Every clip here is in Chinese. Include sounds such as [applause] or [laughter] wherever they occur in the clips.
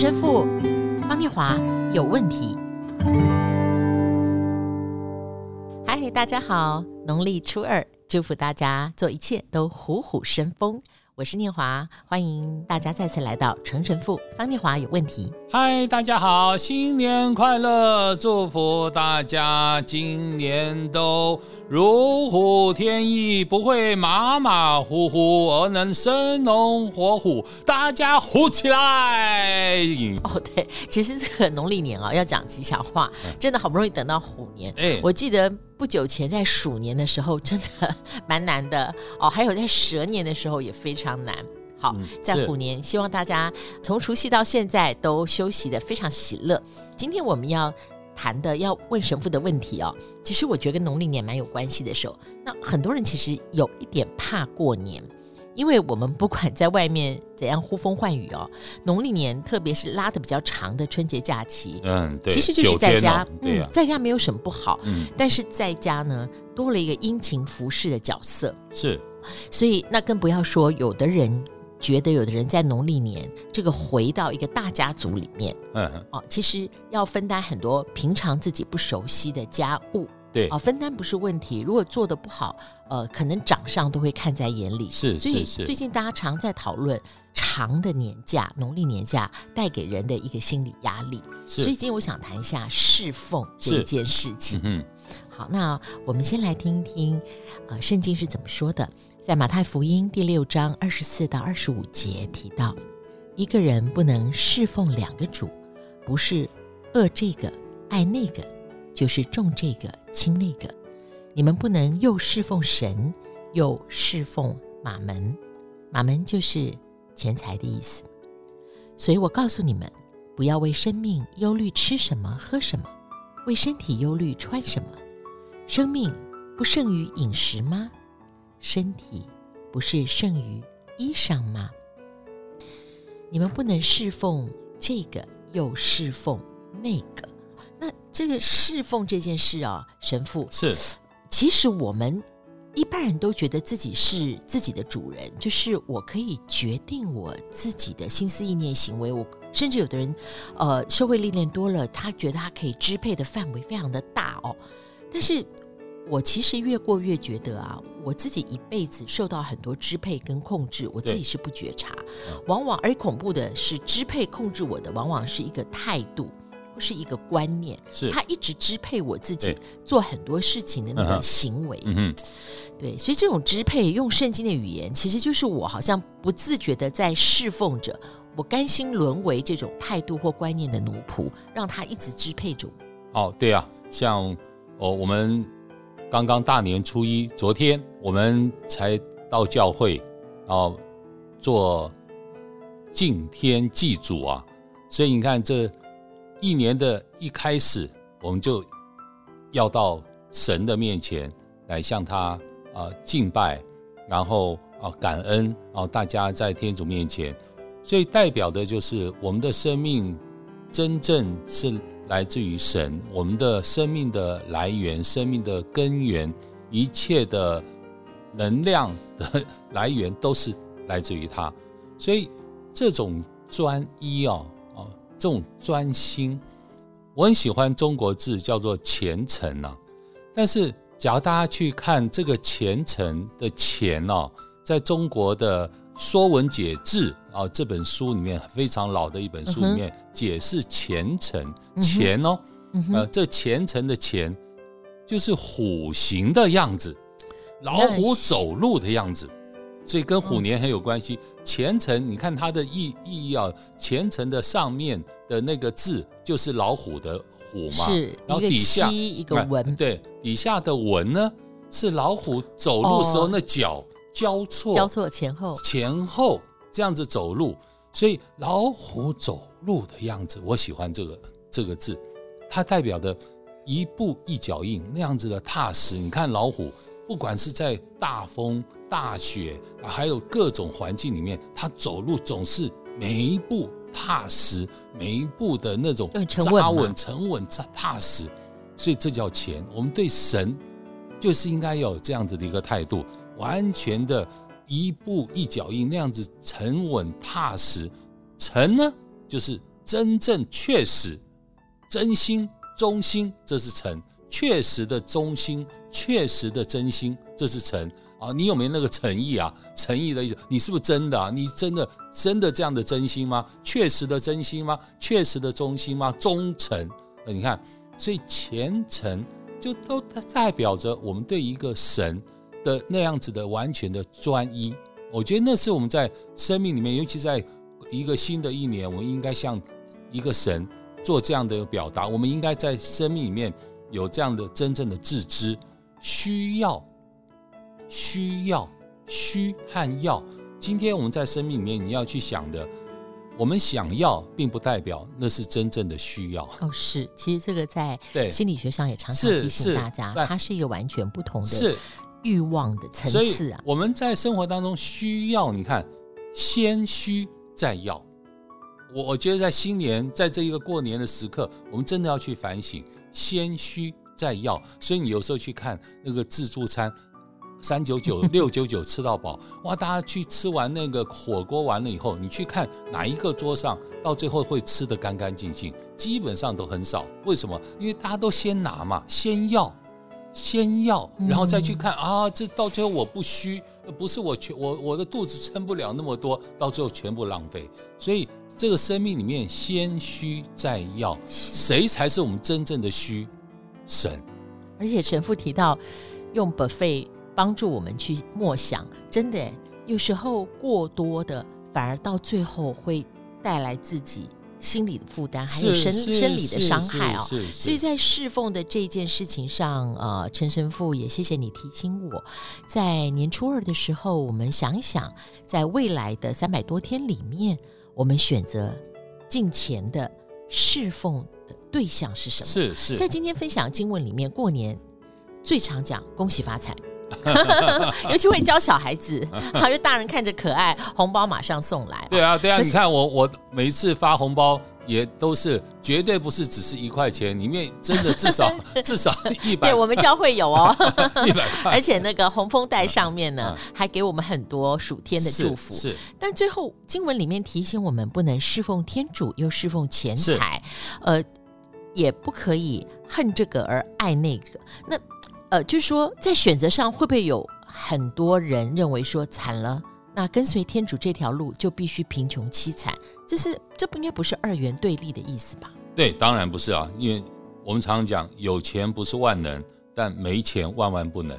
陈神父方念华有问题。嗨，大家好，农历初二，祝福大家做一切都虎虎生风。我是念华，欢迎大家再次来到成神父方念华有问题。嗨，大家好，新年快乐！祝福大家今年都如虎添翼，不会马马虎虎，而能生龙活虎。大家虎起来！哦，对，其实这个农历年啊，要讲吉祥话，真的好不容易等到虎年。哎，我记得不久前在鼠年的时候，真的蛮难的哦。[laughs] 还有在蛇年的时候也非常难。好，在虎年，希望大家从除夕到现在都休息的非常喜乐。今天我们要谈的、要问神父的问题哦，其实我觉得跟农历年蛮有关系的时候，那很多人其实有一点怕过年，因为我们不管在外面怎样呼风唤雨哦，[laughs] 农历年特别是拉的比较长的春节假期，嗯，对，其实就是在家，哦对啊、嗯，在家没有什么不好，嗯，但是在家呢多了一个殷勤服侍的角色，是，所以那更不要说有的人。觉得有的人在农历年这个回到一个大家族里面，嗯，哦，其实要分担很多平常自己不熟悉的家务，对，哦，分担不是问题。如果做的不好，呃，可能长上都会看在眼里。是，所以最近大家常在讨论长的年假，农历年假带给人的一个心理压力。是，所以今天我想谈一下侍奉这件事情。嗯，好，那我们先来听一听，呃，圣经是怎么说的。在马太福音第六章二十四到二十五节提到，一个人不能侍奉两个主，不是恶这个爱那个，就是重这个亲那个。你们不能又侍奉神，又侍奉玛门。玛门就是钱财的意思。所以我告诉你们，不要为生命忧虑吃什么喝什么，为身体忧虑穿什么。生命不胜于饮食吗？身体不是胜于衣裳吗？你们不能侍奉这个又侍奉那个。那这个侍奉这件事啊，神父是，其实我们一般人都觉得自己是自己的主人，就是我可以决定我自己的心思意念行为。我甚至有的人，呃，社会历练多了，他觉得他可以支配的范围非常的大哦，但是。我其实越过越觉得啊，我自己一辈子受到很多支配跟控制，我自己是不觉察。往往而恐怖的是，支配控制我的往往是一个态度或是一个观念，是他一直支配我自己做很多事情的那个行为。嗯，对，所以这种支配用圣经的语言，其实就是我好像不自觉的在侍奉着，我甘心沦为这种态度或观念的奴仆，让他一直支配着我。哦，对啊，像哦我们。刚刚大年初一，昨天我们才到教会，然后做敬天祭祖啊，所以你看这一年的一开始，我们就要到神的面前来向他啊、敬拜，然后啊、感恩，啊大家在天主面前，所以代表的就是我们的生命真正是。来自于神，我们的生命的来源、生命的根源、一切的能量的 [laughs] 来源都是来自于他。所以这种专一哦，哦，这种专心，我很喜欢中国字叫做虔诚呐。但是，假如大家去看这个虔诚的虔哦，在中国的。《说文解字》啊，这本书里面非常老的一本书里面解释虔诚，虔哦，呃，这虔诚的虔就是虎形的样子，老虎走路的样子，所以跟虎年很有关系。前程，你看它的意意义啊，前程的上面的那个字就是老虎的虎嘛，是，然后底下一个文，对，底下的文呢是老虎走路时候那脚。交错，交错前后，前后这样子走路，所以老虎走路的样子，我喜欢这个这个字，它代表的一步一脚印那样子的踏实。你看老虎，不管是在大风大雪，还有各种环境里面，他走路总是每一步踏实，每一步的那种扎稳、沉稳、踏踏实，所以这叫虔。我们对神就是应该有这样子的一个态度。完全的一步一脚印那样子沉稳踏实，诚呢就是真正确实、真心、忠心，这是诚；确实的忠心、确实的真心，这是诚。啊，你有没有那个诚意啊？诚意的意思，你是不是真的啊？你真的真的这样的真心吗？确实的真心吗？确实的忠心吗？忠诚？你看，所以虔诚就都代表着我们对一个神的那样子的完全的专一。我觉得那是我们在生命里面，尤其在一个新的一年，我们应该向一个神做这样的表达。我们应该在生命里面有这样的真正的自知，需要。需要需和要，今天我们在生命里面你要去想的，我们想要，并不代表那是真正的需要。哦，是，其实这个在心理学上也常常提醒大家，它是一个完全不同的欲望的层次啊。我们在生活当中需要，你看，先需再要。我我觉得在新年，在这一个过年的时刻，我们真的要去反省，先需再要。所以你有时候去看那个自助餐。三九九 [laughs] 六九九吃到饱哇！大家去吃完那个火锅完了以后，你去看哪一个桌上到最后会吃得干干净净？基本上都很少。为什么？因为大家都先拿嘛，先要，先要，然后再去看啊。这到最后我不虚，不是我全我我的肚子撑不了那么多，到最后全部浪费。所以这个生命里面先需再要，谁才是我们真正的需？神。而且神父提到用 buffet。帮助我们去默想，真的有时候过多的，反而到最后会带来自己心理的负担，还有生生理的伤害啊、哦。所以在侍奉的这件事情上，呃，陈神父也谢谢你提醒我，在年初二的时候，我们想一想，在未来的三百多天里面，我们选择敬虔的侍奉的对象是什么？是是，在今天分享经文里面，过年最常讲恭喜发财。[laughs] 尤其会教小孩子，还有大人看着可爱，红包马上送来。对啊，对啊，你看我我每一次发红包也都是绝对不是只是一块钱，里面真的至少 [laughs] 至少一百。对，我们教会有哦，[laughs] 一百块。而且那个红封袋上面呢，还给我们很多暑天的祝福。是，是但最后经文里面提醒我们，不能侍奉天主又侍奉钱财，呃，也不可以恨这个而爱那个。那。呃，就是说，在选择上会不会有很多人认为说惨了？那跟随天主这条路就必须贫穷凄惨，这是这不应该不是二元对立的意思吧？对，当然不是啊，因为我们常常讲，有钱不是万能，但没钱万万不能。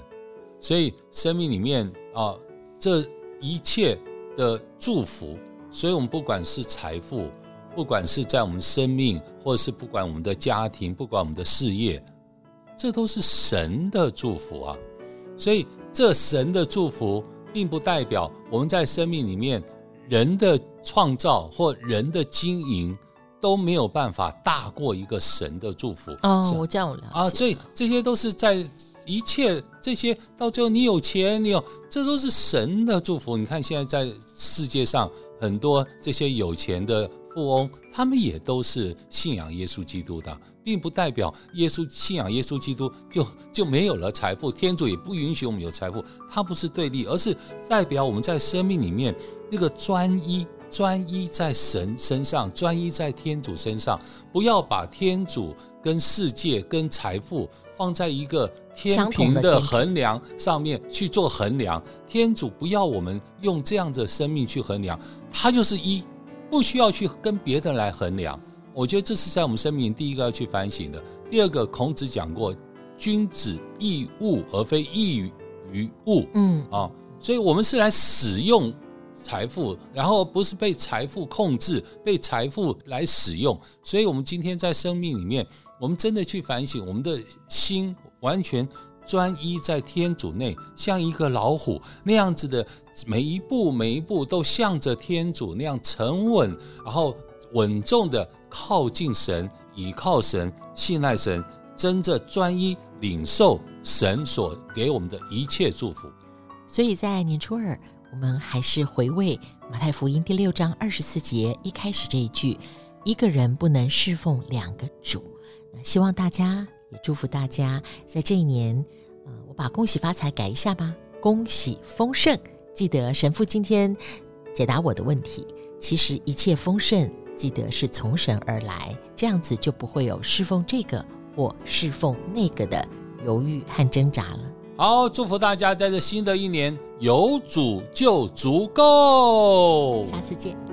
所以生命里面啊，这一切的祝福，所以我们不管是财富，不管是在我们生命，或者是不管我们的家庭，不管我们的事业。这都是神的祝福啊，所以这神的祝福并不代表我们在生命里面人的创造或人的经营都没有办法大过一个神的祝福。哦，我这样我了解啊，所以这些都是在一切这些到最后，你有钱，你有，这都是神的祝福。你看现在在世界上很多这些有钱的。富翁，他们也都是信仰耶稣基督的，并不代表耶稣信仰耶稣基督就就没有了财富。天主也不允许我们有财富，它不是对立，而是代表我们在生命里面那个专一，专一在神身上，专一在天主身上，不要把天主跟世界跟财富放在一个天平的衡量上面去做衡量。天主不要我们用这样的生命去衡量，它就是一。不需要去跟别人来衡量，我觉得这是在我们生命第一个要去反省的。第二个，孔子讲过，君子义物而非义于物。嗯啊，所以我们是来使用财富，然后不是被财富控制，被财富来使用。所以我们今天在生命里面，我们真的去反省，我们的心完全。专一在天主内，像一个老虎那样子的，每一步每一步都向着天主那样沉稳，然后稳重的靠近神，倚靠神，信赖神，真正专一领受神所给我们的一切祝福。所以在年初二，我们还是回味马太福音第六章二十四节一开始这一句：“一个人不能侍奉两个主。”那希望大家也祝福大家在这一年。呃我把恭喜发财改一下吧，恭喜丰盛。记得神父今天解答我的问题，其实一切丰盛记得是从神而来，这样子就不会有侍奉这个或侍奉那个的犹豫和挣扎了。好，祝福大家在这新的一年有主就足够。下次见。